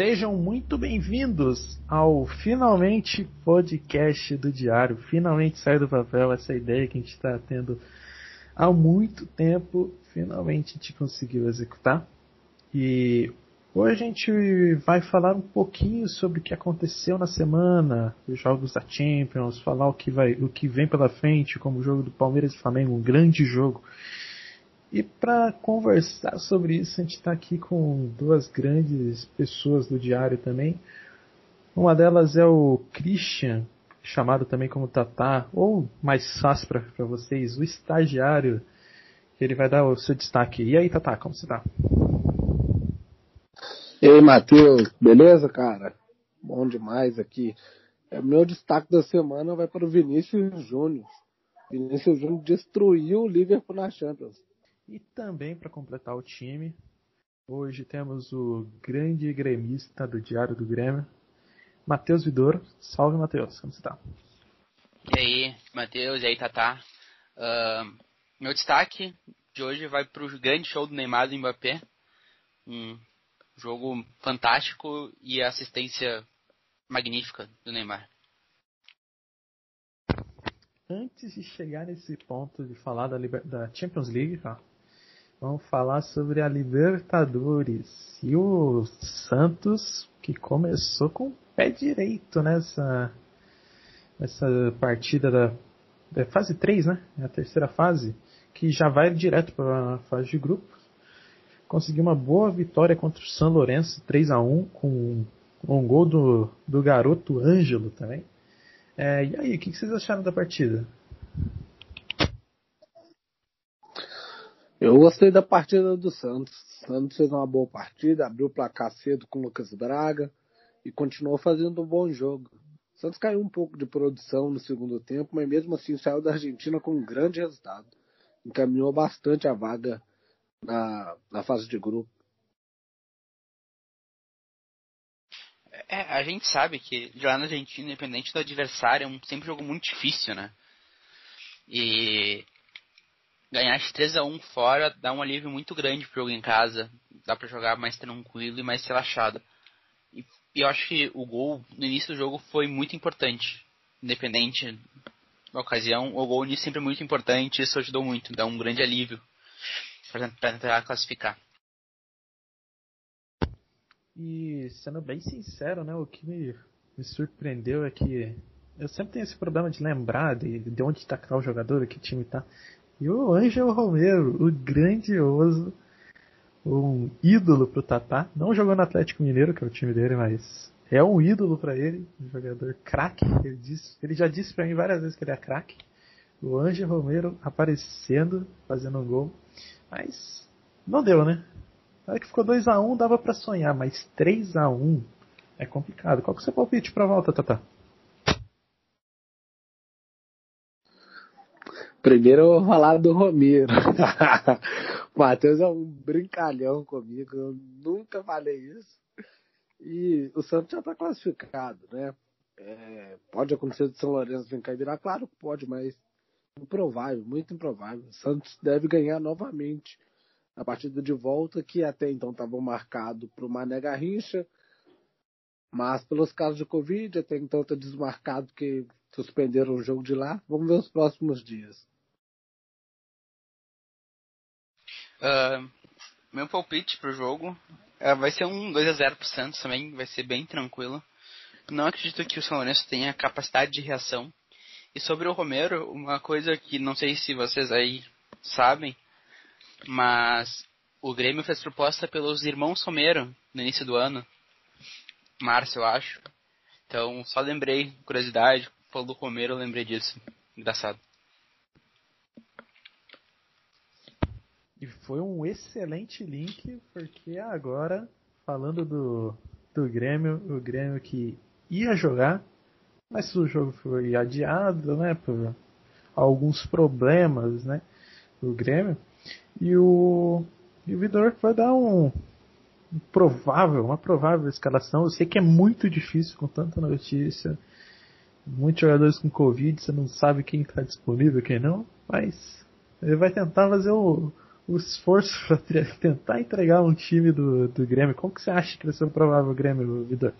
Sejam muito bem-vindos ao finalmente podcast do Diário. Finalmente sai do papel essa ideia que a gente está tendo há muito tempo. Finalmente a gente conseguiu executar. E hoje a gente vai falar um pouquinho sobre o que aconteceu na semana, os jogos da Champions, falar o que, vai, o que vem pela frente, como o jogo do Palmeiras e Flamengo, um grande jogo. E para conversar sobre isso, a gente está aqui com duas grandes pessoas do diário também. Uma delas é o Christian, chamado também como Tatá, ou mais fácil para vocês, o estagiário. Ele vai dar o seu destaque. E aí, Tatá, como você está? E aí, Matheus, beleza, cara? Bom demais aqui. É, meu destaque da semana vai para o Vinícius Júnior. Vinícius Júnior destruiu o Liverpool na Champions. E também para completar o time, hoje temos o grande gremista do Diário do Grêmio, Matheus Vidor. Salve, Matheus, como você está? E aí, Matheus, e aí, Tatá. Uh, meu destaque de hoje vai para o grande show do Neymar do Mbappé. Um jogo fantástico e assistência magnífica do Neymar. Antes de chegar nesse ponto de falar da, da Champions League, tá? Vamos falar sobre a Libertadores. E o Santos, que começou com o pé direito nessa, nessa partida da, da fase 3, né? É a terceira fase, que já vai direto para a fase de grupos. Conseguiu uma boa vitória contra o São Lourenço, 3 a 1 com um gol do, do garoto Ângelo também. É, e aí, o que vocês acharam da partida? Eu gostei da partida do Santos. O Santos fez uma boa partida, abriu o placar cedo com o Lucas Braga e continuou fazendo um bom jogo. O Santos caiu um pouco de produção no segundo tempo, mas mesmo assim saiu da Argentina com um grande resultado. Encaminhou bastante a vaga na, na fase de grupo. É, a gente sabe que jogar na Argentina, independente do adversário, é um, sempre um jogo muito difícil, né? E ganhar de 3 a 1 fora dá um alívio muito grande pro jogo em casa. Dá para jogar mais tranquilo e mais relaxado. E, e, eu acho que o gol no início do jogo foi muito importante. Independente da ocasião, o gol início sempre é muito importante. Isso ajudou muito, dá um grande alívio para tentar classificar. E sendo bem sincero, né, o que me, me surpreendeu é que eu sempre tenho esse problema de lembrar de, de onde está o jogador, que time está. E o Ângelo Romero, o grandioso, um ídolo pro Tatá. Não jogou no Atlético Mineiro, que é o time dele, mas é um ídolo para ele, um jogador craque. Ele, ele já disse para mim várias vezes que ele é craque. O Ângelo Romero aparecendo, fazendo um gol. Mas não deu, né? Na hora que ficou 2 a 1 um, dava para sonhar, mas 3 a 1 é complicado. Qual que é o seu palpite pra volta, Tatá? Primeiro eu vou falar do Romero. o Matheus é um brincalhão comigo, eu nunca falei isso. E o Santos já está classificado, né? É, pode acontecer de São Lourenço cá e virar, claro que pode, mas improvável, muito improvável. O Santos deve ganhar novamente a partida de volta, que até então estava marcado para o Mané Garrincha, mas pelos casos de Covid, até então está desmarcado que suspenderam o jogo de lá. Vamos ver os próximos dias. Uh, meu palpite pro jogo uh, vai ser um 2 a 0 pro Santos também, vai ser bem tranquilo. Não acredito que o São Lourenço tenha capacidade de reação. E sobre o Romero, uma coisa que não sei se vocês aí sabem, mas o Grêmio fez proposta pelos irmãos Romero no início do ano. Março, eu acho. Então, só lembrei, curiosidade, falou do Romero, eu lembrei disso. Engraçado. E foi um excelente link, porque agora, falando do, do Grêmio, o Grêmio que ia jogar, mas o jogo foi adiado, né, por alguns problemas, né, do Grêmio. E o, e o Vidor vai dar um, um provável, uma provável escalação. Eu sei que é muito difícil com tanta notícia, muitos jogadores com Covid, você não sabe quem está disponível, quem não, mas ele vai tentar fazer o, o esforço para tentar entregar um time do, do Grêmio. Como que você acha que vai ser o provável Grêmio, Vidor?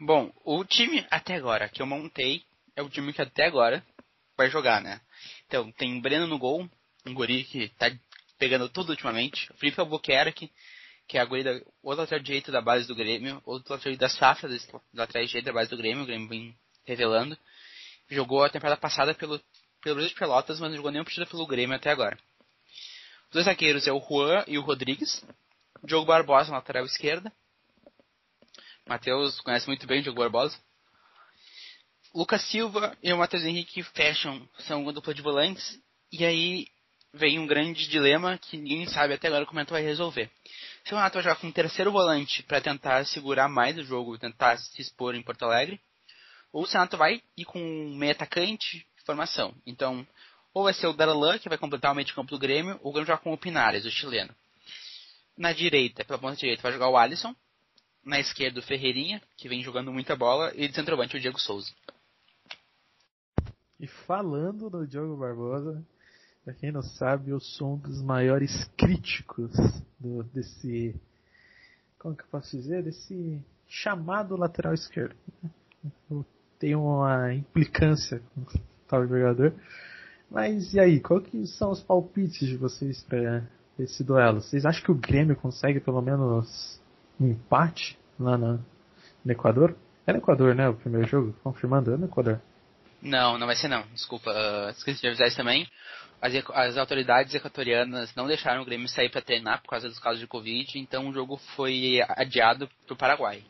Bom, o time até agora que eu montei é o time que até agora vai jogar, né? Então, tem o Breno no gol, um guri que tá pegando tudo ultimamente. O Felipe Albuquerque, que é a lateral direito da base do Grêmio, outro lateral da safra lateral direito da base do Grêmio, o Grêmio vem revelando. Jogou a temporada passada pelo, pelo Luiz Pelotas, mas não jogou nenhum partido pelo Grêmio até agora. Os dois zagueiros é o Juan e o Rodrigues. Diogo Barbosa lateral esquerda. Matheus conhece muito bem o Diogo Barbosa. Lucas Silva e o Matheus Henrique fecham, são uma dupla de volantes. E aí vem um grande dilema que ninguém sabe até agora como é que vai resolver. Se o Renato vai jogar com um terceiro volante para tentar segurar mais o jogo, tentar se expor em Porto Alegre, ou o Renato vai ir com um meio atacante de formação. Então, ou vai ser o Darlan, que vai completar o meio de campo do Grêmio, ou o Grêmio jogar com o Pinares, o chileno. Na direita, pela ponta direita, vai jogar o Alisson. Na esquerda, o Ferreirinha, que vem jogando muita bola. E de centroavante, o Diego Souza. E falando no Diogo Barbosa, pra quem não sabe, eu sou um dos maiores críticos do, desse. Como que eu posso dizer? Desse chamado lateral esquerdo. Eu tenho uma implicância com tal jogador. Mas e aí, qual que são os palpites de vocês para esse duelo? Vocês acham que o Grêmio consegue pelo menos um empate lá no, no Equador? É no Equador, né? O primeiro jogo? Confirmando, é no Equador. Não, não vai ser não. Desculpa, uh, esqueci de avisar isso também. As, as, autoridades equatorianas não deixaram o Grêmio sair para treinar por causa dos casos de Covid, então o jogo foi adiado para o Paraguai.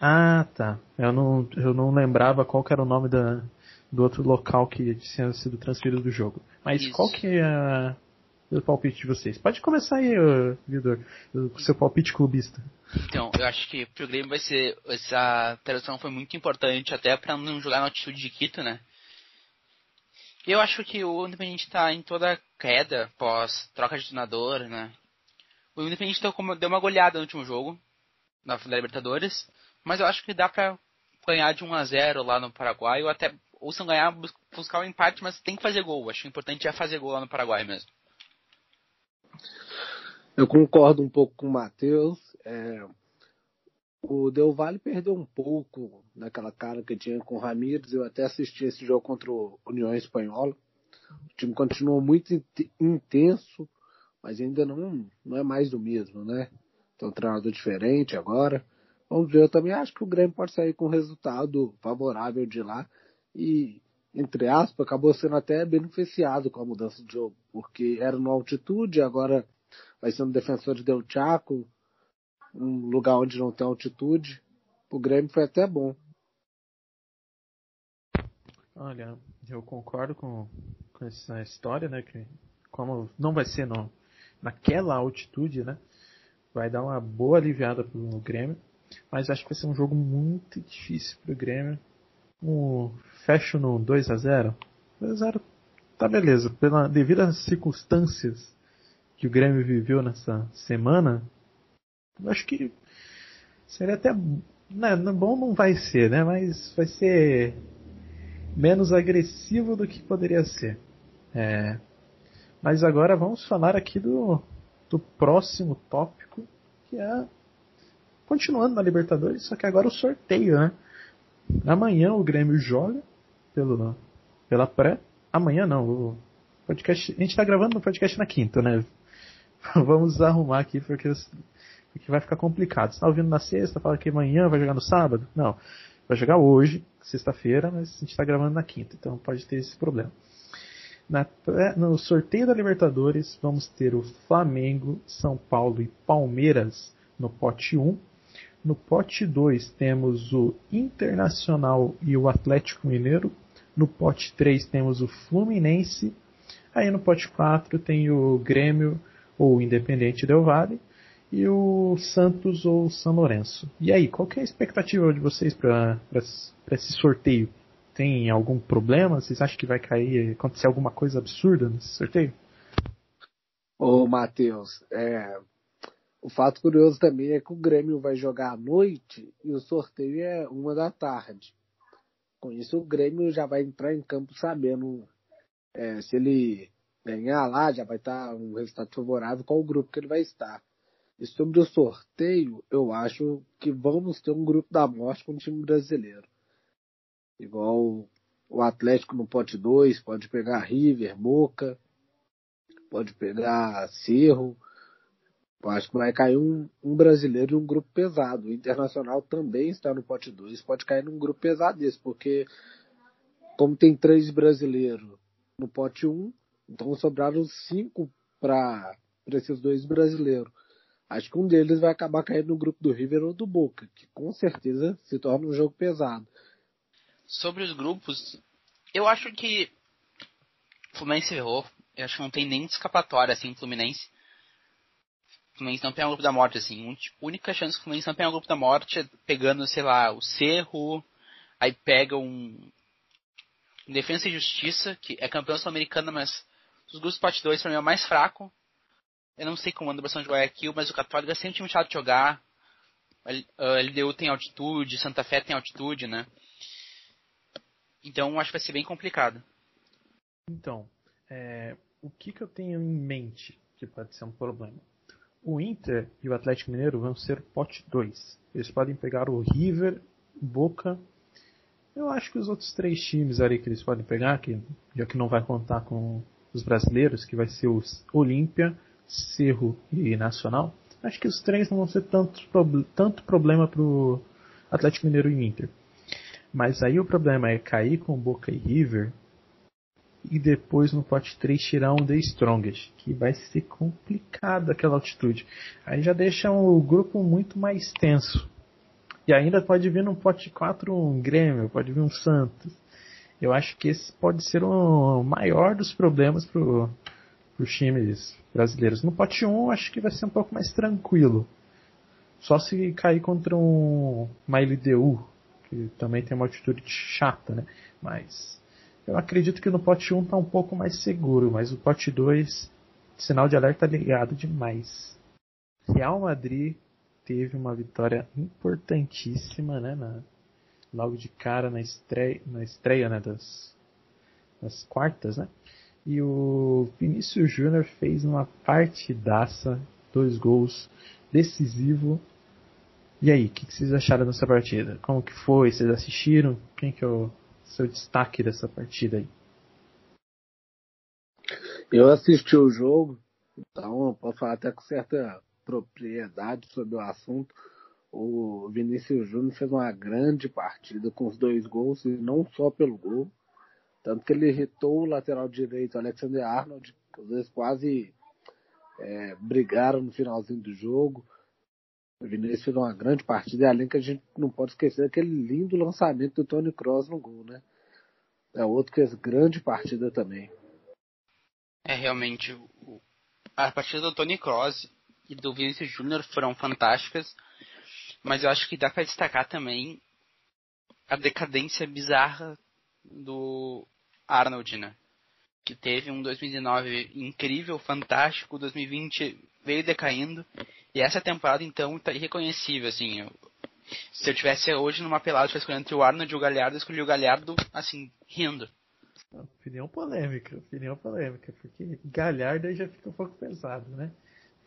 Ah, tá. Eu não, eu não lembrava qual era o nome da, do outro local que tinha sido transferido do jogo. Mas Isso. qual que é o palpite de vocês? Pode começar aí, Vidor, o seu palpite clubista. Então, eu acho que pro Grêmio vai ser. Essa tradução foi muito importante até para não jogar na altitude de Quito, né? Eu acho que o Independente está em toda queda pós troca de treinador, né? O Independente deu uma goleada no último jogo, na da Libertadores, mas eu acho que dá pra ganhar de 1 a 0 lá no Paraguai, ou até ou se não ganhar, buscar um empate, mas tem que fazer gol. Acho importante é fazer gol lá no Paraguai mesmo. Eu concordo um pouco com o Matheus. É, o Del Valle perdeu um pouco daquela cara que tinha com o Ramires. Eu até assisti esse jogo contra o União Espanhola. O time continuou muito intenso, mas ainda não, não é mais do mesmo, né? Tem um treinador diferente agora. Vamos ver, eu também acho que o Grêmio pode sair com um resultado favorável de lá e, entre aspas, acabou sendo até beneficiado com a mudança de jogo, porque era no altitude, agora vai ser no Defensor de Del Chaco, um lugar onde não tem altitude. O Grêmio foi até bom. Olha, eu concordo com, com essa história, né? Que como não vai ser no, naquela altitude, né? Vai dar uma boa aliviada pro Grêmio. Mas acho que vai ser um jogo muito difícil pro Grêmio um, fecho no 2 a 0 2 a 0 tá beleza. Pela, devido às circunstâncias que o Grêmio viveu nessa semana, acho que seria até. Né, bom não vai ser, né? Mas vai ser menos agressivo do que poderia ser. É, mas agora vamos falar aqui do, do próximo tópico, que é continuando na Libertadores, só que agora o sorteio, né? Amanhã o Grêmio joga pelo, pela pré. Amanhã não, o podcast. A gente está gravando no podcast na quinta, né? Vamos arrumar aqui porque, porque vai ficar complicado. Você está ouvindo na sexta, fala que amanhã vai jogar no sábado? Não. Vai jogar hoje, sexta-feira, mas a gente está gravando na quinta, então pode ter esse problema. Na, no sorteio da Libertadores, vamos ter o Flamengo, São Paulo e Palmeiras no pote 1 no pote 2 temos o Internacional e o Atlético Mineiro. No pote 3 temos o Fluminense. Aí no pote 4 tem o Grêmio ou Independente Del Valle e o Santos ou São Lourenço. E aí, qual é a expectativa de vocês para esse sorteio? Tem algum problema? Vocês acham que vai cair, acontecer alguma coisa absurda nesse sorteio? Ô, Matheus, é, o fato curioso também é que o Grêmio vai jogar à noite e o sorteio é uma da tarde. Com isso, o Grêmio já vai entrar em campo sabendo é, se ele ganhar lá, já vai estar um resultado favorável com o grupo que ele vai estar. E sobre o sorteio, eu acho que vamos ter um grupo da morte com o time brasileiro. Igual o Atlético no pote 2, pode pegar River, Boca, pode pegar Cerro. Eu acho que vai cair um, um brasileiro em um grupo pesado. O Internacional também está no pote 2, pode cair num grupo pesado desse, porque como tem três brasileiros no pote 1, um, então sobraram cinco para esses dois brasileiros. Acho que um deles vai acabar caindo no grupo do River ou do Boca, que com certeza se torna um jogo pesado. Sobre os grupos, eu acho que Fluminense errou. Eu acho que não tem nem escapatória, assim, Fluminense. Fluminense não pega o grupo da morte, assim. A única chance que o Fluminense não pega o grupo da morte é pegando, sei lá, o Cerro, aí pega um Defesa e Justiça, que é campeão sul-americana, mas os grupos parte 2 para mim é o mais fraco. Eu não sei como anda o Barcelona de Guayaquil, mas o Católico é sempre um time chato de jogar. A LDU tem altitude, Santa Fé tem altitude, né? Então acho que vai ser bem complicado. Então, é, o que, que eu tenho em mente que pode ser um problema? O Inter e o Atlético Mineiro vão ser pote 2. Eles podem pegar o River, Boca eu acho que os outros três times ali que eles podem pegar, que, já que não vai contar com os brasileiros, que vai ser os Olímpia, Cerro e Nacional, acho que os três não vão ser tanto, tanto problema pro Atlético Mineiro e Inter. Mas aí o problema é cair com Boca e River e depois no pote 3 tirar um The Strongest, que vai ser complicado aquela altitude. Aí já deixa o grupo muito mais tenso. E ainda pode vir no pote 4 um Grêmio, pode vir um Santos. Eu acho que esse pode ser o maior dos problemas para os times brasileiros. No pote 1 acho que vai ser um pouco mais tranquilo. Só se cair contra um, uma LDU, que também tem uma altitude chata, né? Mas eu acredito que no pote 1 está um pouco mais seguro, mas o pote 2, sinal de alerta ligado demais. Real Madrid teve uma vitória importantíssima, né, na, logo de cara na estreia, na estreia né, das, das quartas, né? E o Vinícius Júnior fez uma partidaça, dois gols, decisivo. E aí, o que, que, vocês acharam dessa partida? Como que foi? Vocês assistiram? Quem que é o seu destaque dessa partida aí? Eu assisti o jogo, então posso falar até com certa propriedade sobre o assunto. O Vinícius Júnior fez uma grande partida com os dois gols, e não só pelo gol. Tanto que ele irritou o lateral direito, Alexander Arnold, que os dois quase é, brigaram no finalzinho do jogo. O Vinícius fez uma grande partida, e além que a gente não pode esquecer aquele lindo lançamento do Tony Cross no gol, né? É outro que fez grande partida também. É realmente a partida do Tony Cross e do Vinicius Júnior foram fantásticas, mas eu acho que dá para destacar também a decadência bizarra do Arnold, né? Que teve um 2019 incrível, fantástico, 2020 veio decaindo, e essa temporada então tá irreconhecível, assim. Eu, se eu tivesse hoje numa pelada para escolher entre o Arnold e o Galhardo, eu escolhi o Galhardo, assim, rindo. Opinião polêmica, opinião polêmica, porque Galhardo aí já fica um pouco pesado, né?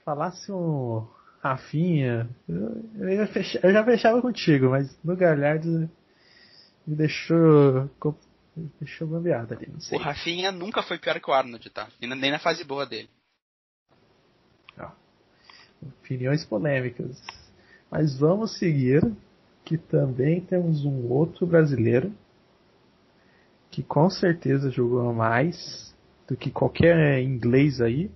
falasse um Rafinha, eu, eu, fechava, eu já fechava contigo, mas no Galhardo me deixou. Me deixou bambeado ali, não sei. O Rafinha nunca foi pior que o Arnold, tá? Nem na fase boa dele. Opiniões polêmicas. Mas vamos seguir, que também temos um outro brasileiro que com certeza jogou mais do que qualquer inglês aí,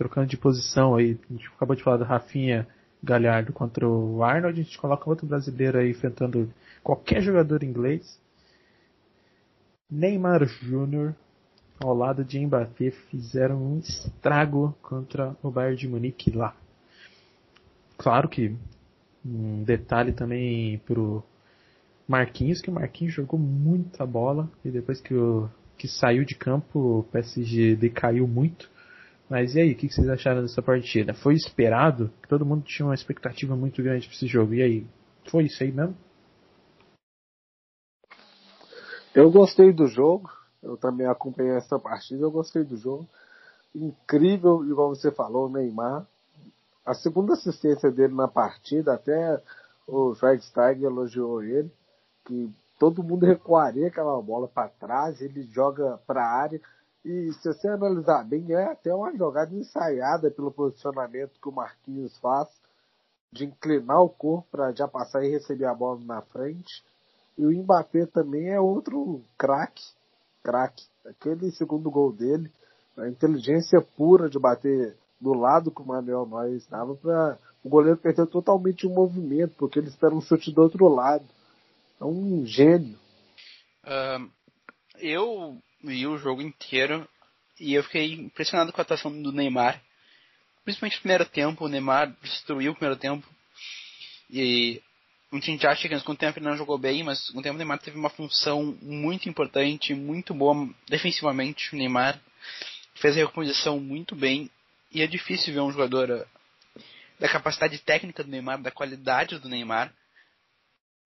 trocando de posição aí, a gente acabou de falar do Rafinha Galhardo contra o Arnold, a gente coloca outro brasileiro aí enfrentando qualquer jogador inglês. Neymar Júnior ao lado de Mbappé fizeram um estrago contra o Bayern de Munique lá. Claro que um detalhe também pro Marquinhos, que o Marquinhos jogou muita bola e depois que, o, que saiu de campo o PSG decaiu muito. Mas e aí, o que vocês acharam dessa partida? Foi esperado? Todo mundo tinha uma expectativa muito grande para esse jogo. E aí, foi isso aí mesmo? Eu gostei do jogo. Eu também acompanhei essa partida. Eu gostei do jogo. incrível, igual você falou, o Neymar. A segunda assistência dele na partida, até o Schweinsteiger elogiou ele, que todo mundo recuaria aquela bola para trás, ele joga para a área. E se você analisar bem, é até uma jogada ensaiada pelo posicionamento que o Marquinhos faz, de inclinar o corpo para já passar e receber a bola na frente. E o Mbappé também é outro craque, craque. Aquele segundo gol dele, a inteligência pura de bater do lado que o Manuel Neuer estava para o goleiro perder totalmente o movimento, porque ele espera um chute do outro lado. É um gênio. Uh, eu vi o jogo inteiro e eu fiquei impressionado com a atuação do Neymar. Principalmente no primeiro tempo, o Neymar destruiu o primeiro tempo. E muita gente acha que no segundo tempo ele não jogou bem, mas no segundo tempo o Neymar teve uma função muito importante, muito boa defensivamente. O Neymar fez a recomposição muito bem. E é difícil ver um jogador uh, da capacidade técnica do Neymar, da qualidade do Neymar,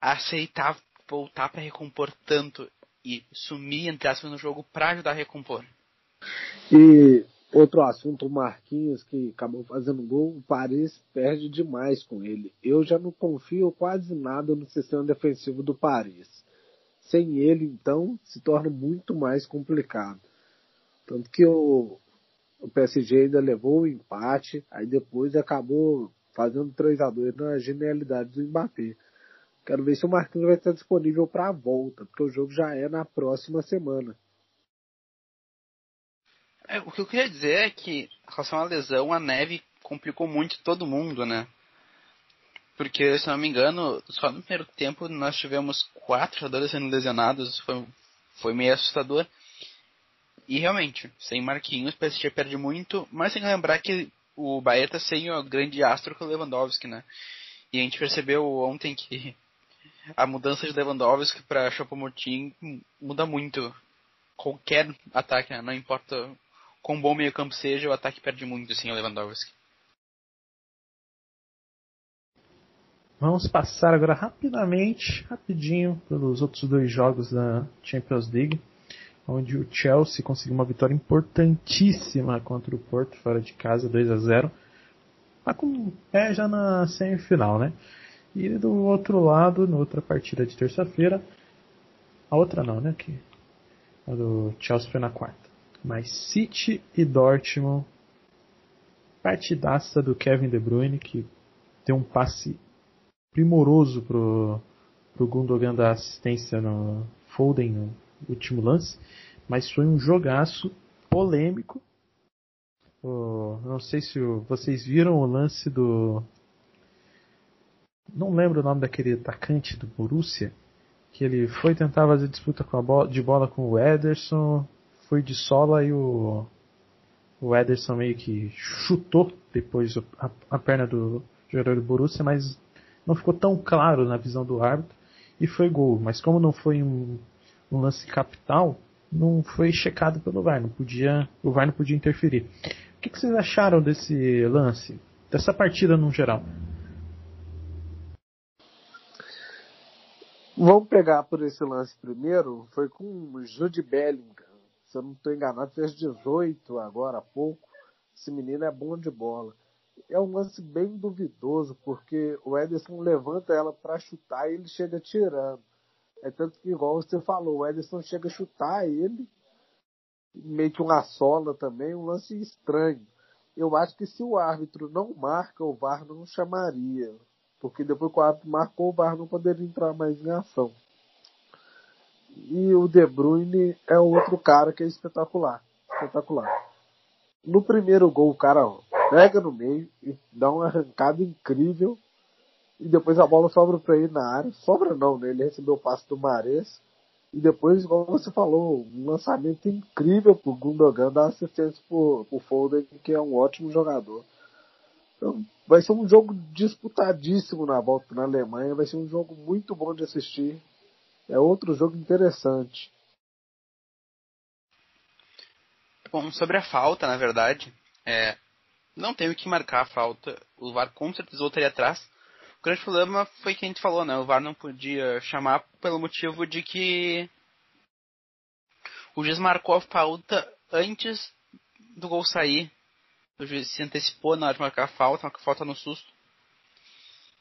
aceitar voltar para recompor tanto e sumir, entre aspas, no jogo para ajudar a recompor. E outro assunto, o Marquinhos, que acabou fazendo gol, o Paris perde demais com ele. Eu já não confio quase nada no sistema defensivo do Paris. Sem ele, então, se torna muito mais complicado. Tanto que o, o PSG ainda levou o empate, aí depois acabou fazendo 3 a 2 na genialidade do Mbappé. Quero ver se o Marquinhos vai estar disponível para a volta, porque o jogo já é na próxima semana. É, o que eu queria dizer é que, em relação à lesão, a neve complicou muito todo mundo, né? Porque, se não me engano, só no primeiro tempo nós tivemos quatro jogadores sendo lesionados, foi, foi meio assustador. E realmente, sem Marquinhos, o PSG perde muito, mas tem que lembrar que o tá sem o grande astro que é o Lewandowski, né? E a gente percebeu ontem que a mudança de Lewandowski para Choupo-Moting muda muito qualquer ataque, né? não importa quão bom meio campo seja, o ataque perde muito sem o Lewandowski. Vamos passar agora rapidamente, rapidinho, pelos outros dois jogos da Champions League, onde o Chelsea conseguiu uma vitória importantíssima contra o Porto, fora de casa, 2 a 0 Tá com pé já na semifinal, né? E do outro lado, na outra partida de terça-feira, a outra não, né? Que a do Chelsea foi na quarta. Mas City e Dortmund, partidaça do Kevin De Bruyne, que deu um passe primoroso pro, pro Gundogan da assistência no Foden no último lance, mas foi um jogaço polêmico. Oh, não sei se vocês viram o lance do não lembro o nome daquele atacante do Borussia, que ele foi tentar fazer disputa bola, de bola com o Ederson, foi de sola e o, o Ederson meio que chutou depois a, a perna do jogador do Borussia, mas não ficou tão claro na visão do árbitro e foi gol. Mas como não foi um, um lance capital, não foi checado pelo VAR, não podia, o VAR não podia interferir. O que, que vocês acharam desse lance, dessa partida no geral? Vamos pegar por esse lance primeiro. Foi com o Jude Bellingham. Se eu não estou enganado, fez 18 agora há pouco. Esse menino é bom de bola. É um lance bem duvidoso, porque o Ederson levanta ela para chutar e ele chega tirando. É tanto que, igual você falou, o Ederson chega a chutar ele, meio que uma sola também, um lance estranho. Eu acho que se o árbitro não marca, o VAR não chamaria porque depois que o árbitro marcou, o VAR não poderia entrar mais em ação. E o De Bruyne é outro cara que é espetacular. Espetacular. No primeiro gol, o cara pega no meio e dá uma arrancada incrível. E depois a bola sobra para ele na área. Sobra não, né? Ele recebeu o passe do Mares. E depois, igual você falou, um lançamento incrível pro Gundogan dar assistência pro, pro Foden, que é um ótimo jogador. Então, vai ser um jogo disputadíssimo na volta na Alemanha. Vai ser um jogo muito bom de assistir. É outro jogo interessante. Bom, sobre a falta, na verdade, é, não tenho que marcar a falta. O VAR com certeza voltaria atrás. O grande problema foi que a gente falou, né? O VAR não podia chamar pelo motivo de que o juiz marcou a falta antes do gol sair, o juiz se antecipou na hora de marcar a falta, marcou falta no susto.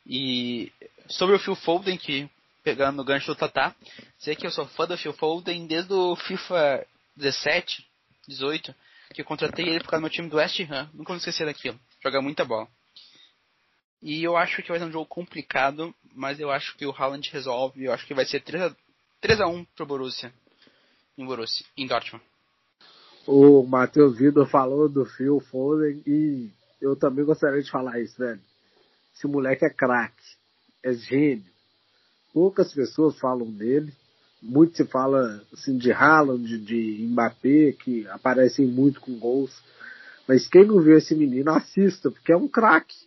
E sobre o Phil Foden, que pegando o gancho do Tatá, dizer que eu sou fã do Phil Foden desde o FIFA 17, 18, que eu contratei ele por causa do meu time do West Ham. Nunca vou esquecer daquilo. Joga muita bola. E eu acho que vai ser um jogo complicado, mas eu acho que o Haaland resolve. Eu acho que vai ser 3 a, 1 pro Borussia. Em Borussia, em Dortmund. O Matheus Vitor falou do Phil Foden e eu também gostaria de falar isso, velho. Esse moleque é craque, é gênio. Poucas pessoas falam dele. Muito se fala assim, de Haaland, de, Mbappé, que aparecem muito com gols. Mas quem não viu esse menino, assista, porque é um craque.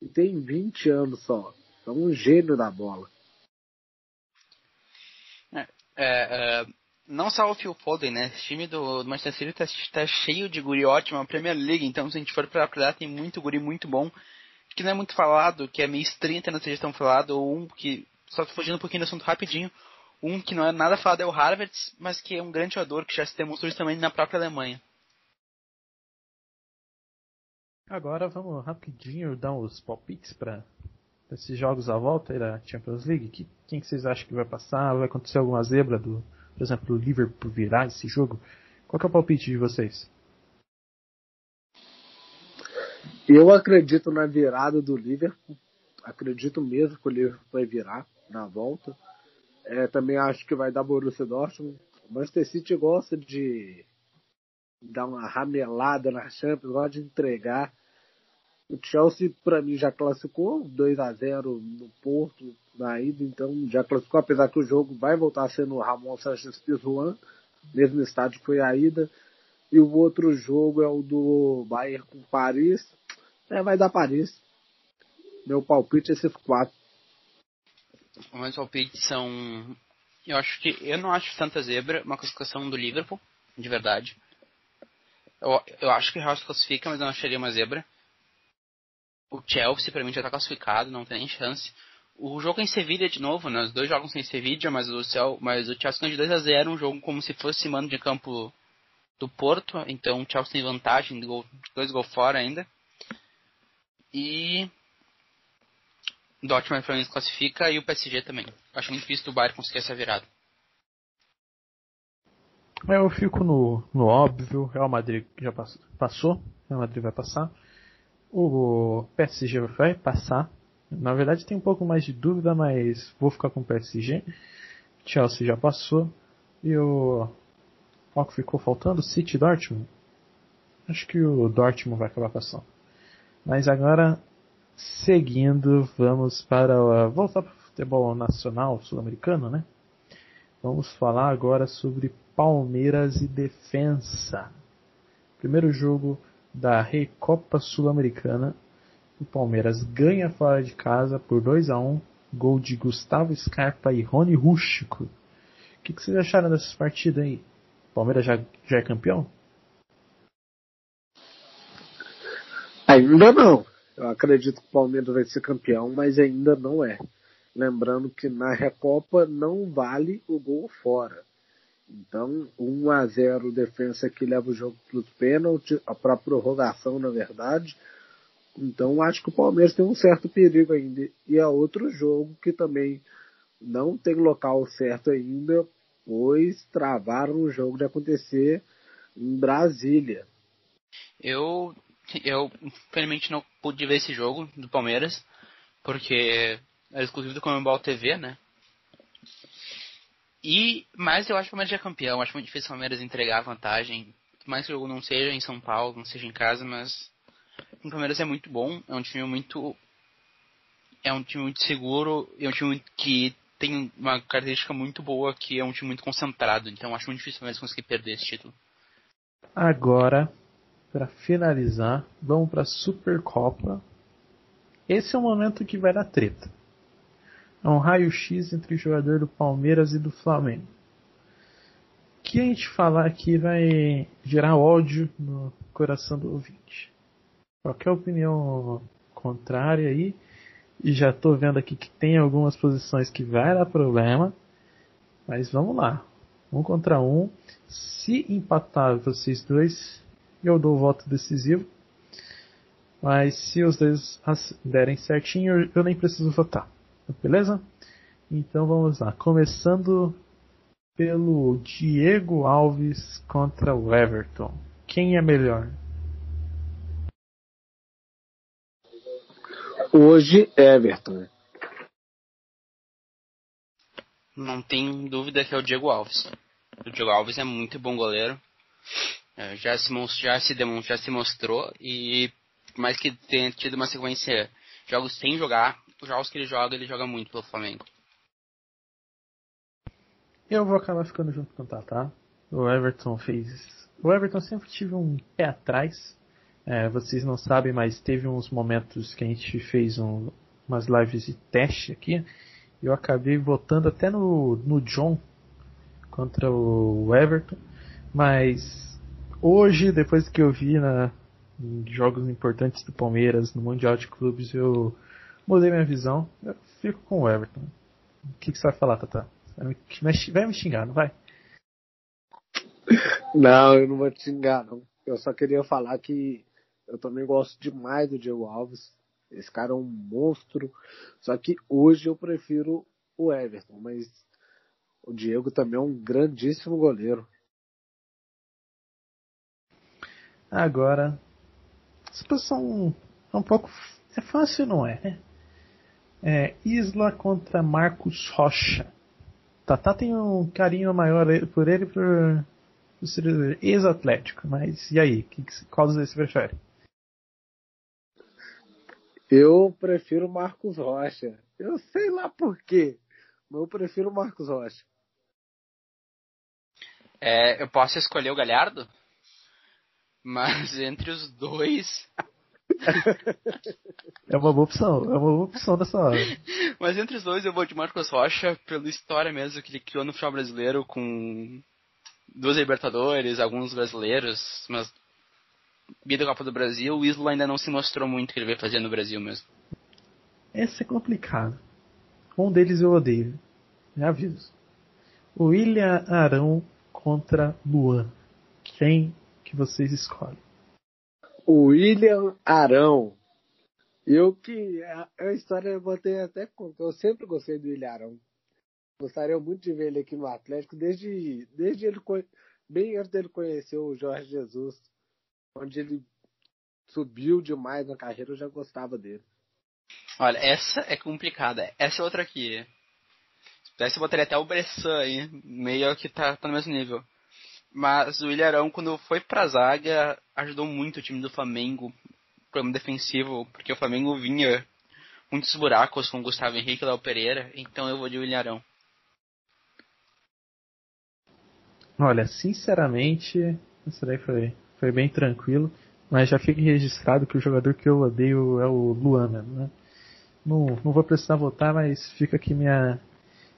E tem 20 anos só. É um gênio da bola. É, é, não só o Phil Foden, né? Esse time do, Manchester City tá, tá, cheio de guri ótimo, a Premier League, então se a gente for pra lá tem muito guri muito bom, que não é muito falado, que é meio 30 não seja tão falado, ou um que, só fugindo um pouquinho do assunto rapidinho, um que não é nada falado é o Harvard, mas que é um grande jogador que já se demonstrou também na própria Alemanha. Agora vamos rapidinho dar os palpites para esses jogos à volta aí da Champions League. Que, quem que vocês acham que vai passar? Vai acontecer alguma zebra do, por exemplo, o Liverpool virar esse jogo? Qual é o palpite de vocês? Eu acredito na virada do Liverpool. Acredito mesmo que o Liverpool vai virar na volta. É, também acho que vai dar Borussia Dortmund. O Manchester City gosta de dar uma ramelada na Champions, gosta de entregar. O Chelsea, para mim, já classificou 2 a 0 no Porto na ida, então já classificou, apesar que o jogo vai voltar no Ramon Sanchez Pizjuan, mesmo estádio que foi a ida. E o outro jogo é o do Bayern com Paris. É, vai dar Paris. Meu palpite é quatro. Os meus palpites são. Eu acho que. Eu não acho tanta zebra uma classificação do Liverpool, de verdade. Eu, eu acho que o Real se classifica, mas eu não acharia uma zebra. O Chelsea, pra mim, já tá classificado, não tem nem chance. O jogo é em Sevilha de novo, né? Os dois jogos em Sevilha, mas o, mas o Chelsea ganhou de 2 a 0 um jogo como se fosse mano de campo do Porto, então o Chelsea tem vantagem gol, dois gols fora ainda. E o Dortmund se classifica e o PSG também. Acho muito difícil o Bayern conseguir essa virada. Eu fico no, no óbvio, Real Madrid já passou, Real Madrid vai passar. O PSG vai passar. Na verdade tem um pouco mais de dúvida, mas vou ficar com o PSG. Chelsea já passou. E o. Qual que ficou faltando? City Dortmund? Acho que o Dortmund vai acabar passando. Mas agora, seguindo, vamos para. Voltar para o futebol nacional sul-americano, né? Vamos falar agora sobre Palmeiras e Defensa. Primeiro jogo da Recopa Sul-Americana. O Palmeiras ganha fora de casa por 2 a 1 Gol de Gustavo Scarpa e Rony Rústico. O que, que vocês acharam dessas partidas aí? O Palmeiras já, já é campeão? Ainda não. Eu acredito que o Palmeiras vai ser campeão, mas ainda não é. Lembrando que na Recopa não vale o gol fora. Então, 1 a 0 defesa que leva o jogo para os pênaltis, para prorrogação, na verdade. Então, acho que o Palmeiras tem um certo perigo ainda. E é outro jogo que também não tem local certo ainda, pois travaram o jogo de acontecer em Brasília. Eu, eu, infelizmente, não pude ver esse jogo do Palmeiras, porque era exclusivo do Comembol TV, né? E, mas eu acho que o Palmeiras é campeão. Acho muito difícil o Palmeiras entregar a vantagem. Por mais que o jogo não seja em São Paulo, não seja em casa, mas o Palmeiras é muito bom. É um time muito. É um time muito seguro. É um time que tem uma característica muito boa, que é um time muito concentrado. Então acho muito difícil o Palmeiras conseguir perder esse título. Agora, para finalizar, vamos para a Supercopa. Esse é o momento que vai dar treta. É um raio-x entre o jogador do Palmeiras e do Flamengo. O que a gente falar aqui vai gerar ódio no coração do ouvinte. Qualquer opinião contrária aí, e já estou vendo aqui que tem algumas posições que vai dar problema, mas vamos lá. Um contra um. Se empatar vocês dois, eu dou o voto decisivo. Mas se os dois derem certinho, eu nem preciso votar. Beleza? Então vamos lá. Começando pelo Diego Alves contra o Everton. Quem é melhor? Hoje, Everton. Não tem dúvida que é o Diego Alves. O Diego Alves é muito bom goleiro. É, já se, já se, já se mostrou e por mais que tenha tido uma sequência de jogos sem jogar, os jogos que ele joga, ele joga muito pelo Flamengo. Eu vou acabar ficando junto com o Tatá. O Everton fez. O Everton sempre tive um pé atrás. É, vocês não sabem, mas teve uns momentos que a gente fez um, umas lives de teste aqui. E eu acabei votando até no, no John contra o Everton. Mas hoje, depois que eu vi na, em jogos importantes do Palmeiras, no Mundial de Clubes, eu mudei minha visão. Eu fico com o Everton. O que, que você vai falar, Tata? Vai me xingar, não vai? Não, eu não vou te xingar, não. Eu só queria falar que eu também gosto demais do Diego Alves. Esse cara é um monstro. Só que hoje eu prefiro o Everton, mas o Diego também é um grandíssimo goleiro. Agora, essa posição é um pouco. É fácil, não é? Né? É, Isla contra Marcos Rocha. Tatá tem um carinho maior por ele por ser ex-atlético, mas e aí? Que, qual dos dois você prefere? Eu prefiro Marcos Rocha. Eu sei lá por quê, mas eu prefiro Marcos Rocha. É, eu posso escolher o Galhardo? Mas entre os dois. é uma boa opção, é uma boa opção dessa hora. Mas entre os dois eu vou de Marcos Rocha pela história mesmo que ele criou no futebol brasileiro com duas Libertadores, alguns brasileiros, mas vida Copa do Brasil, o Isla ainda não se mostrou muito que ele veio fazer no Brasil mesmo. Esse é complicado. Um deles eu odeio. Já aviso. O William Arão contra Luan. Quem que vocês escolhem? O William Arão. Eu que. A, a história eu botei até contou. Eu sempre gostei do William Arão. Gostaria muito de ver ele aqui no Atlético, desde, desde ele. Bem antes dele conhecer o Jorge Jesus. Onde ele subiu demais na carreira, eu já gostava dele. Olha, essa é complicada. Essa é outra aqui. Se pudesse, eu botaria até o Bressan aí, meio que tá, tá no mesmo nível. Mas o Ilharão, quando foi pra zaga, ajudou muito o time do Flamengo, problema defensivo, porque o Flamengo vinha muitos buracos com o Gustavo Henrique e Léo Pereira, então eu vou de Ilharão. Olha, sinceramente, isso daí foi, foi bem tranquilo, mas já fica registrado que o jogador que eu odeio é o Luana, né? Não, não vou precisar votar, mas fica aqui minha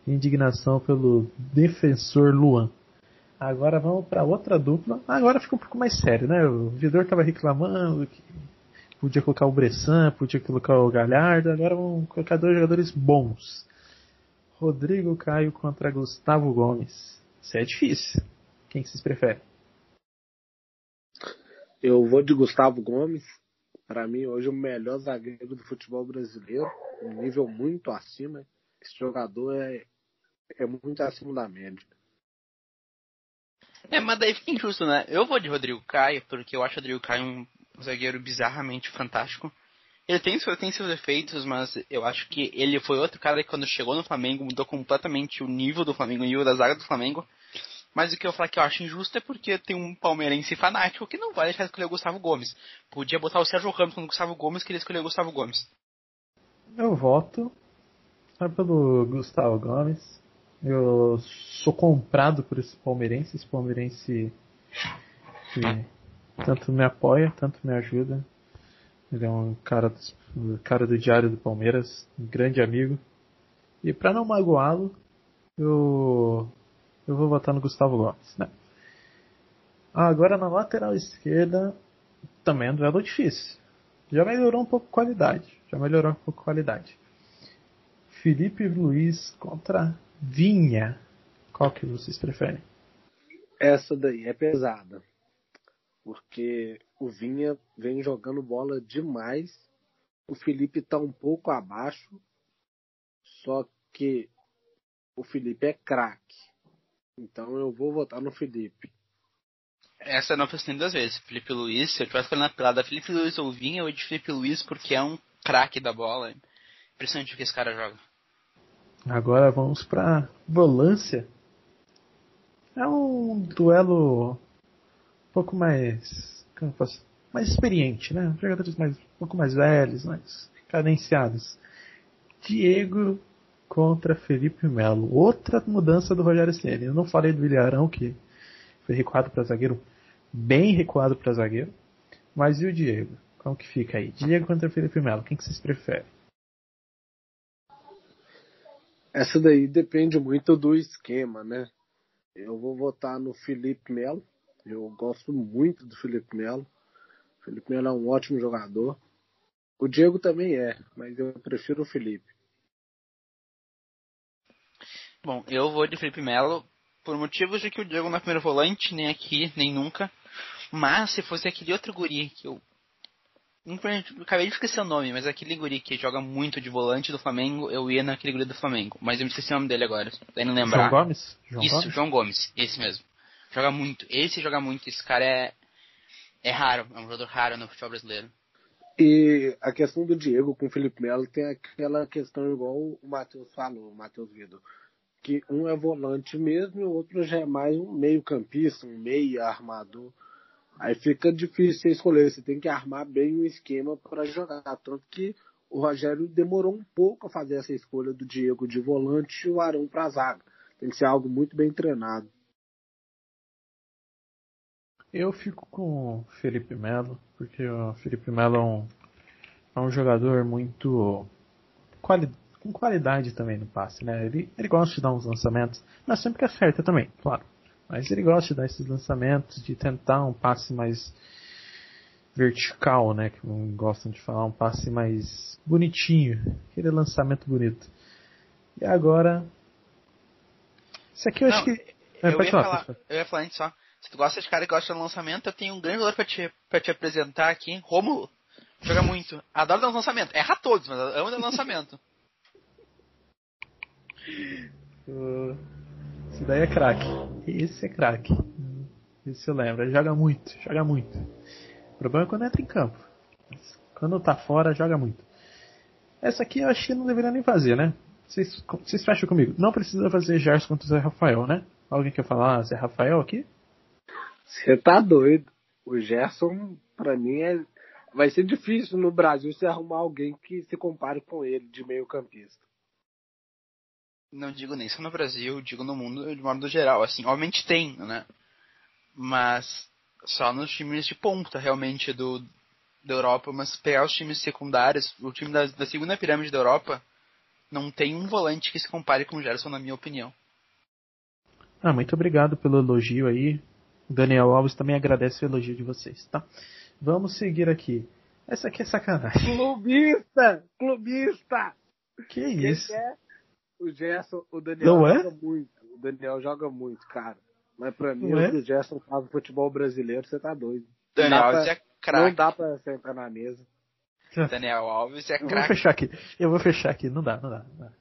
indignação pelo defensor Luan. Agora vamos para outra dupla. Agora fica um pouco mais sério, né? O Vidor estava reclamando que podia colocar o Bressan, podia colocar o Galhardo. Agora vamos colocar dois jogadores bons. Rodrigo Caio contra Gustavo Gomes. Isso é difícil. Quem que vocês preferem? Eu vou de Gustavo Gomes. Para mim, hoje, o melhor zagueiro do futebol brasileiro. Um nível muito acima. Esse jogador é, é muito acima da média. É, mas daí fica injusto, né? Eu vou de Rodrigo Caio, porque eu acho o Rodrigo Caio um zagueiro bizarramente fantástico. Ele tem, tem seus defeitos, mas eu acho que ele foi outro cara que quando chegou no Flamengo mudou completamente o nível do Flamengo, o nível da zaga do Flamengo. Mas o que eu falo que eu acho injusto é porque tem um palmeirense fanático que não vai deixar de escolher o Gustavo Gomes. Podia botar o Sérgio Ramos no Gustavo Gomes, que ele escolheu o Gustavo Gomes. Eu voto pelo Gustavo Gomes. Eu sou comprado por esse palmeirense, esse palmeirense que tanto me apoia, tanto me ajuda. Ele é um cara do, cara do Diário do Palmeiras, um grande amigo. E para não magoá-lo, eu eu vou votar no Gustavo Gomes, né? Ah, agora na lateral esquerda também é um duelo difícil. Já melhorou um pouco a qualidade. Já melhorou um pouco a qualidade. Felipe Luiz contra Vinha. Qual que vocês preferem? Essa daí é pesada. porque o Vinha vem jogando bola demais. O Felipe está um pouco abaixo, só que o Felipe é craque. Então eu vou votar no Felipe. Essa não foi duas vezes. Felipe Luiz, se eu tivesse falando na pelada Felipe Luiz ou Vinha, eu ia de Felipe Luiz porque é um craque da bola. Impressionante o que esse cara joga. Agora vamos para volância. É um duelo um pouco mais. Como posso, mais experiente, né? Jogadores mais, um pouco mais velhos, mais cadenciados. Diego contra Felipe Melo. Outra mudança do Rogério Ceni. Eu não falei do Ilharão, que foi recuado para zagueiro, bem recuado para zagueiro. Mas e o Diego? Como que fica aí? Diego contra Felipe Melo, quem que vocês preferem? Essa daí depende muito do esquema, né? Eu vou votar no Felipe Melo. Eu gosto muito do Felipe Melo. O Felipe Melo é um ótimo jogador. O Diego também é, mas eu prefiro o Felipe. Bom, eu vou de Felipe Melo por motivos de que o Diego não é primeiro volante, nem aqui, nem nunca. Mas se fosse aquele outro guri que eu acabei de esquecer o nome, mas aquele guri que joga muito de volante do Flamengo, eu ia naquele guri do Flamengo. Mas eu me esqueci o nome dele agora, daí não lembrar. João Gomes? João Isso, Gomes? João Gomes, esse mesmo. Joga muito. Esse joga muito, esse cara é, é raro, é um jogador raro no futebol brasileiro. E a questão do Diego com o Felipe Melo tem aquela questão igual o Matheus falou, o Matheus Vido. Que um é volante mesmo e o outro já é mais um meio campista, um meio armador. Aí fica difícil escolher, você tem que armar bem o esquema para jogar. Tanto que o Rogério demorou um pouco a fazer essa escolha do Diego de volante e o Arão para zaga. Tem que ser algo muito bem treinado. Eu fico com o Felipe Melo, porque o Felipe Melo é um, é um jogador muito quali, com qualidade também no passe, né? Ele, ele gosta de dar uns lançamentos, mas sempre que acerta também, claro. Mas ele gosta de dar esses lançamentos, de tentar um passe mais vertical, né? Que gostam de falar, um passe mais bonitinho, aquele lançamento bonito. E agora. Isso aqui eu Não, acho que. É, eu, ia falar, eu ia falar antes só. Se tu gosta de cara que gosta de lançamento, eu tenho um grande valor pra te, pra te apresentar aqui. Romulo. Joga muito. Adoro dar um lançamento. Erra todos, mas amo dar lançamento. Esse daí é craque. Esse é craque. Esse eu lembro. Ele joga muito, joga muito. O problema é quando entra em campo. Quando tá fora, joga muito. Essa aqui eu acho que não deveria nem fazer, né? Vocês, fecham comigo. Não precisa fazer Gerson contra o Zé Rafael, né? Alguém quer falar Zé Rafael aqui? Você tá doido. O Gerson, para mim, é... vai ser difícil no Brasil se arrumar alguém que se compare com ele de meio campista. Não digo nem só no Brasil, digo no mundo de modo geral. Assim, obviamente tem, né? Mas só nos times de ponta, realmente, do, da Europa. Mas pegar os times secundários, o time da, da segunda pirâmide da Europa, não tem um volante que se compare com o Gerson, na minha opinião. Ah, muito obrigado pelo elogio aí. O Daniel Alves também agradece o elogio de vocês, tá? Vamos seguir aqui. Essa aqui é sacanagem. Clubista! Clubista! Que isso? É o Gerson, o Daniel Não é? joga muito. O Daniel joga muito, cara. Mas pra mim, Não é? o Gerson faz futebol brasileiro, você tá doido. Daniel Não Alves pra- é craque. Não dá pra sentar na mesa. Daniel Alves é Eu vou craque. fechar aqui. Eu vou fechar aqui. Não dá, não dá. Não dá.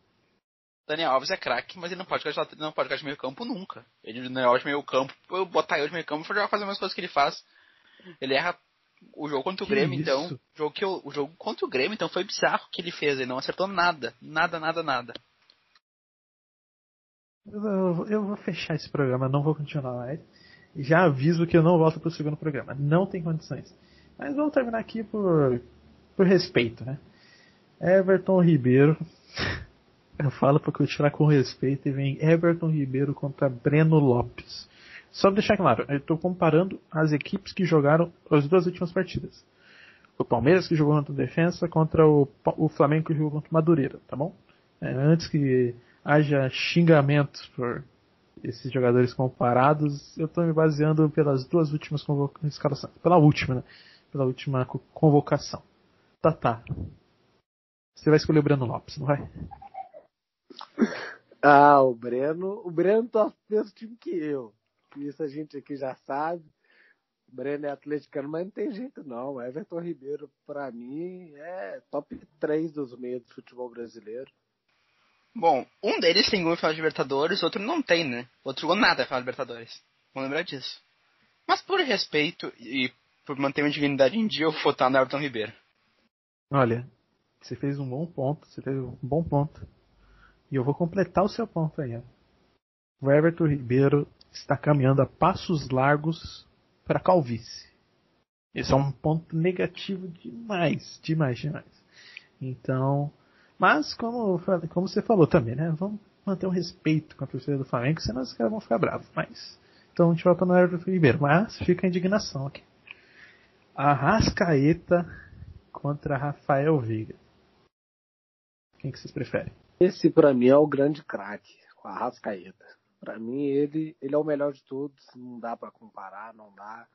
Daniel Alves é craque, mas ele não pode jogar, não pode jogar de meio campo nunca. Ele Daniel Alves de meio campo, eu botar ele de meio campo e jogar fazer as mesmas coisas que ele faz. Ele erra o jogo contra o Que Grêmio, isso? então. O jogo, que eu- o jogo contra o Grêmio, então, foi bizarro o que ele fez. Ele não acertou nada. Nada, nada, nada. Eu, vou fechar esse programa, não vou continuar mais. Já aviso que eu não volto pro segundo programa. Não tem condições. Mas vamos terminar aqui por, por respeito, né? Everton Ribeiro. Eu falo pra continuar com respeito e vem Everton Ribeiro contra Breno Lopes. Só pra deixar claro, eu estou comparando as equipes que jogaram as duas últimas partidas. O Palmeiras que jogou contra o Defensa contra o, o Flamengo que jogou contra o Madureira, tá bom? É, antes que haja xingamentos por esses jogadores comparados, eu estou me baseando pelas duas últimas convoca- escalações. Pela última, né? Pela última co- convocação. Tá, tá. Você vai escolher o Breno Lopes, não vai? Ah, o Breno. O Breno torce pro mesmo time que eu. Isso a gente aqui já sabe. Breno é atleticano, mas não tem jeito não. Everton Ribeiro, para mim, é top 3 dos meios do futebol brasileiro. Bom, um deles tem gol em final de Libertadores, outro não tem, né? Outro gol nada em final de Libertadores. Vamos lembrar disso. Mas por respeito e por manter uma dignidade em dia, eu vou votar no Everton Ribeiro. Olha, você fez um bom ponto, você fez um bom ponto. E eu vou completar o seu ponto aí. O Everton Ribeiro está caminhando a passos largos para calvície. Esse é um ponto negativo demais, demais, demais. Então, mas como, como você falou também, né? Vamos manter um respeito com a torcida do Flamengo, senão os caras vão ficar bravos. Mas, então a gente volta no Everton Ribeiro. Mas fica a indignação aqui. Arrascaeta contra Rafael Veiga. Quem que vocês preferem? Esse para mim é o grande craque, o Arrascaeta. Para mim ele, ele é o melhor de todos, não dá para comparar, não dá.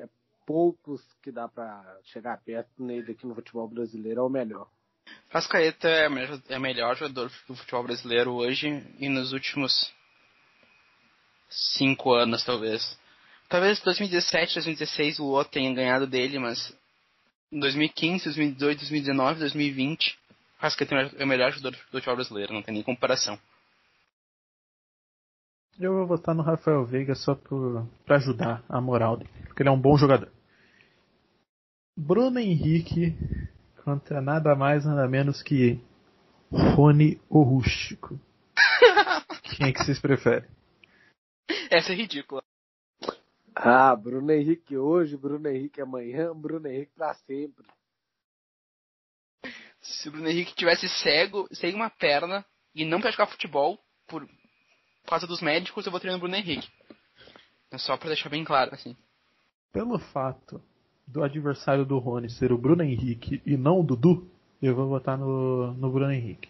É poucos que dá para chegar perto nele aqui no futebol brasileiro, é o melhor. Arrascaeta é o melhor, é o melhor jogador do futebol brasileiro hoje e nos últimos cinco anos, talvez. Talvez 2017, 2016 o outro tenha ganhado dele, mas em 2015, 2018, 2019, 2020, acho que ele é o melhor jogador do futebol brasileiro, não tem nem comparação. Eu vou votar no Rafael Veiga só para ajudar a moral dele, porque ele é um bom jogador. Bruno Henrique contra nada mais nada menos que Rony o Rústico. Quem é que vocês preferem? Essa é ridícula. Ah, Bruno Henrique hoje, Bruno Henrique amanhã, Bruno Henrique pra sempre. Se o Bruno Henrique tivesse cego, sem uma perna e não praticar futebol por, causa dos médicos, eu votaria no Bruno Henrique. É só pra deixar bem claro, assim. Pelo fato do adversário do Rony ser o Bruno Henrique e não o Dudu, eu vou votar no, no Bruno Henrique.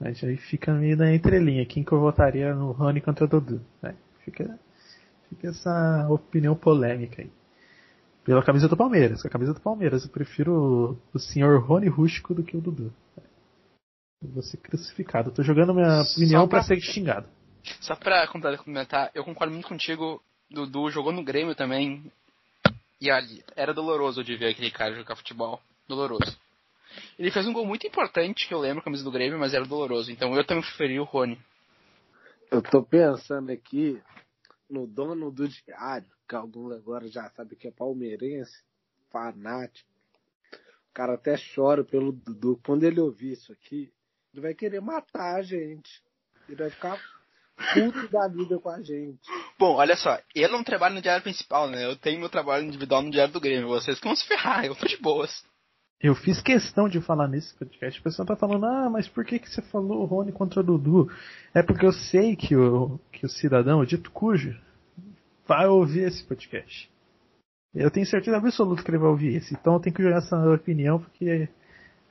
Mas aí fica meio na entrelinha. Quem que eu votaria no Rony contra o Dudu? Né? Fica Fica essa opinião polêmica aí. Pela camisa do Palmeiras. Com a camisa do Palmeiras, eu prefiro o, o senhor Rony Rústico do que o Dudu. Eu vou ser crucificado. Eu tô jogando minha opinião para ser xingado. Só pra complementar, eu concordo muito contigo. Dudu jogou no Grêmio também. E ali, era doloroso de ver aquele cara jogar futebol. Doloroso. Ele fez um gol muito importante, que eu lembro, camisa do Grêmio, mas era doloroso. Então eu também preferi o Rony. Eu tô pensando aqui, no dono do diário, que alguns agora já sabe que é palmeirense, fanático. O cara até chora pelo Dudu. Quando ele ouvir isso aqui, ele vai querer matar a gente. Ele vai ficar puto da vida com a gente. Bom, olha só, eu não trabalho no diário principal, né? Eu tenho meu trabalho individual no diário do Grêmio. Vocês que vão se ferrar, eu tô de boas. Eu fiz questão de falar nesse podcast. O pessoal tá falando, ah, mas por que, que você falou o Rony contra o Dudu? É porque eu sei que o, que o cidadão, o dito cujo, vai ouvir esse podcast. Eu tenho certeza absoluta que ele vai ouvir esse. Então eu tenho que jogar essa opinião, porque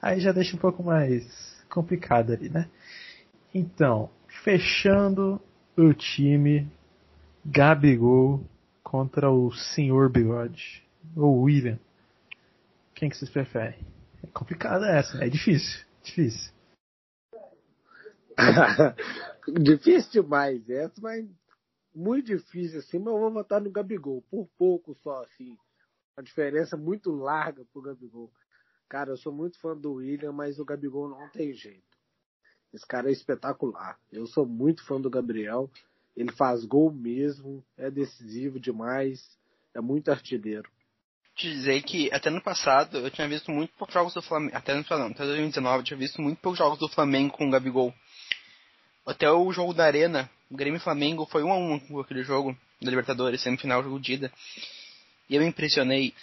aí já deixa um pouco mais complicado ali, né? Então, fechando o time Gabigol contra o Senhor Bigode, ou William. Quem que vocês preferem? É complicada essa, é difícil, difícil. difícil demais essa, mas muito difícil assim, mas eu vou votar no Gabigol, por pouco só, assim. A diferença muito larga pro Gabigol. Cara, eu sou muito fã do William, mas o Gabigol não tem jeito. Esse cara é espetacular. Eu sou muito fã do Gabriel. Ele faz gol mesmo, é decisivo demais, é muito artilheiro te dizer que até no passado eu tinha visto muito poucos jogos do Flamengo. Até no não, até 2019 eu tinha visto muito poucos jogos do Flamengo com o Gabigol. Até o jogo da Arena, o Grêmio Flamengo foi 1 a 1 com aquele jogo da Libertadores, semifinal jogo de ida. E eu me impressionei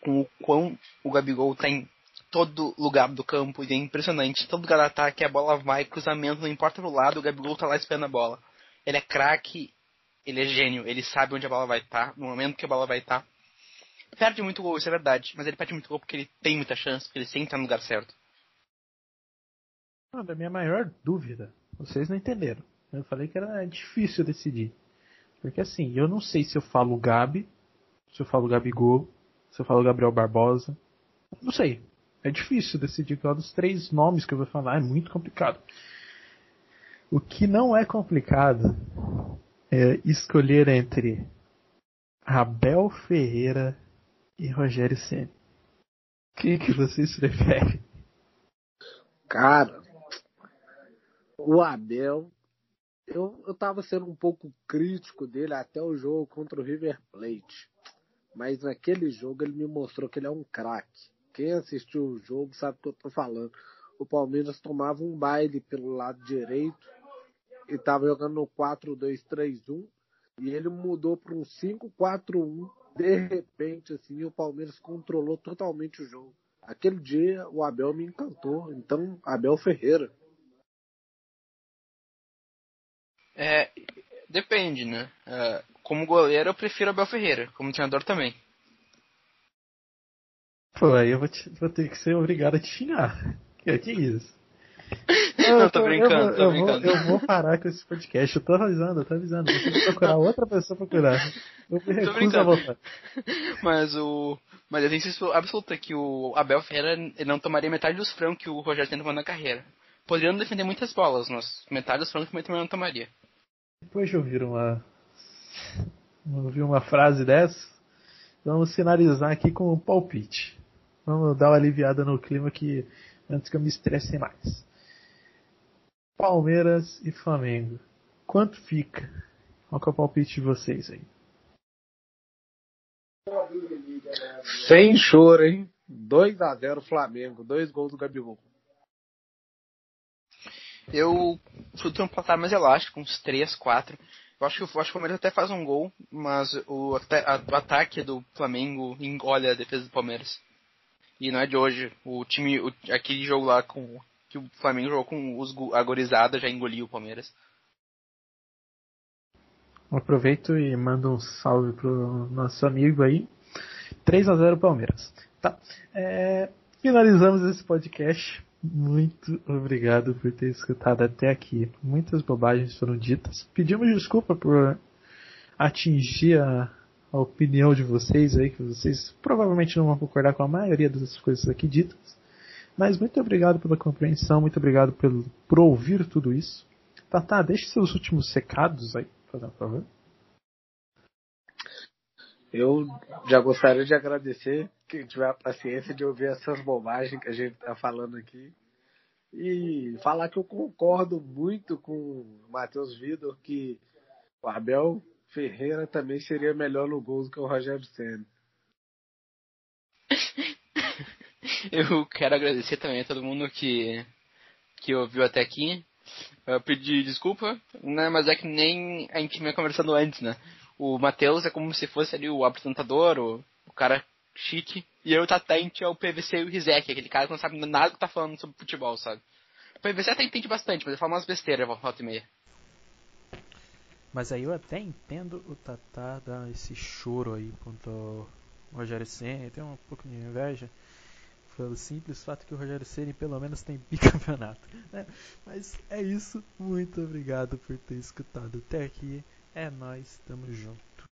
com o quão o Gabigol tá em todo lugar do campo. E é impressionante. Todo lugar do ataque, a bola vai, cruzamento, não importa pro lado, o Gabigol tá lá esperando a bola. Ele é craque, ele é gênio, ele sabe onde a bola vai estar, tá, no momento que a bola vai estar. Tá perde muito gol, isso é verdade, mas ele perde muito gol porque ele tem muita chance, porque ele sempre tá no lugar certo. Não, da minha maior dúvida, vocês não entenderam. Eu falei que era difícil decidir. Porque assim, eu não sei se eu falo Gabi, se eu falo Gabigol, se eu falo Gabriel Barbosa. Não sei. É difícil decidir qual dos três nomes que eu vou falar, é muito complicado. O que não é complicado é escolher entre Abel Ferreira e Rogério Senna. O que, que vocês preferem? Cara, o Abel, eu, eu tava sendo um pouco crítico dele até o jogo contra o River Plate. Mas naquele jogo ele me mostrou que ele é um craque. Quem assistiu o jogo sabe o que eu tô falando. O Palmeiras tomava um baile pelo lado direito e tava jogando no 4-2-3-1 e ele mudou para um 5-4-1 de repente assim, o Palmeiras controlou totalmente o jogo. Aquele dia o Abel me encantou, então Abel Ferreira. É, depende, né? É, como goleiro eu prefiro Abel Ferreira, como treinador também. Pô, aí eu vou, te, vou ter que ser obrigado a te xingar. Que, que isso? Não, tô, brincando, eu, tô eu brincando. Vou, eu vou parar com esse podcast. Eu tô avisando, eu tô avisando. Você tem que procurar outra pessoa pra cuidar. Eu me recuso a voltar. Mas o. Mas eu tenho certeza absoluta que o Abel Ferreira não tomaria metade dos frangos que o Rogério tomou na carreira. Poderiam defender muitas bolas, mas metade dos frangos também não tomaria. Depois de ouvir uma. ouvir uma frase dessa, vamos finalizar aqui com um palpite. Vamos dar uma aliviada no clima que antes que eu me estresse mais. Palmeiras e Flamengo. Quanto fica? Qual que é o palpite de vocês aí? Sem choro, hein? 2 a 0 Flamengo, dois gols do Gabigol. Eu chuto um placar mais elástico, uns 3, 4. Eu acho que, eu acho que o Palmeiras até faz um gol, mas o, a, o ataque do Flamengo engole a defesa do Palmeiras. E não é de hoje. O time, o, aquele jogo lá com que o Flamengo jogou com os agorizada já engoliu o Palmeiras. Aproveito e mando um salve pro nosso amigo aí. 3 a 0 Palmeiras. Tá. É, finalizamos esse podcast. Muito obrigado por ter escutado até aqui. Muitas bobagens foram ditas. Pedimos desculpa por atingir a, a opinião de vocês aí, que vocês provavelmente não vão concordar com a maioria das coisas aqui ditas. Mas muito obrigado pela compreensão, muito obrigado pelo, por ouvir tudo isso. Tata, deixe seus últimos recados aí, por favor. Eu já gostaria de agradecer quem tiver a paciência de ouvir essas bobagens que a gente está falando aqui. E falar que eu concordo muito com o Matheus Vidor que o Abel Ferreira também seria melhor no gol do que o Rogério Senna. Eu quero agradecer também a todo mundo que, que ouviu até aqui. Eu pedi desculpa, né? Mas é que nem a gente vinha conversando antes, né? O Matheus é como se fosse ali o apresentador, o, o cara chique. E eu, Tata, a gente é o PVC e o Rizek, aquele cara que não sabe nada que tá falando sobre futebol, sabe? O PVC até entende bastante, mas ele fala umas besteiras, volta e meia. Mas aí eu até entendo o Tata dar esse choro aí contra o Rogério Senna, tem um pouco de inveja pelo simples fato que o Rogério Ceni pelo menos tem bicampeonato. Né? Mas é isso. Muito obrigado por ter escutado até aqui. É nós, tamo junto.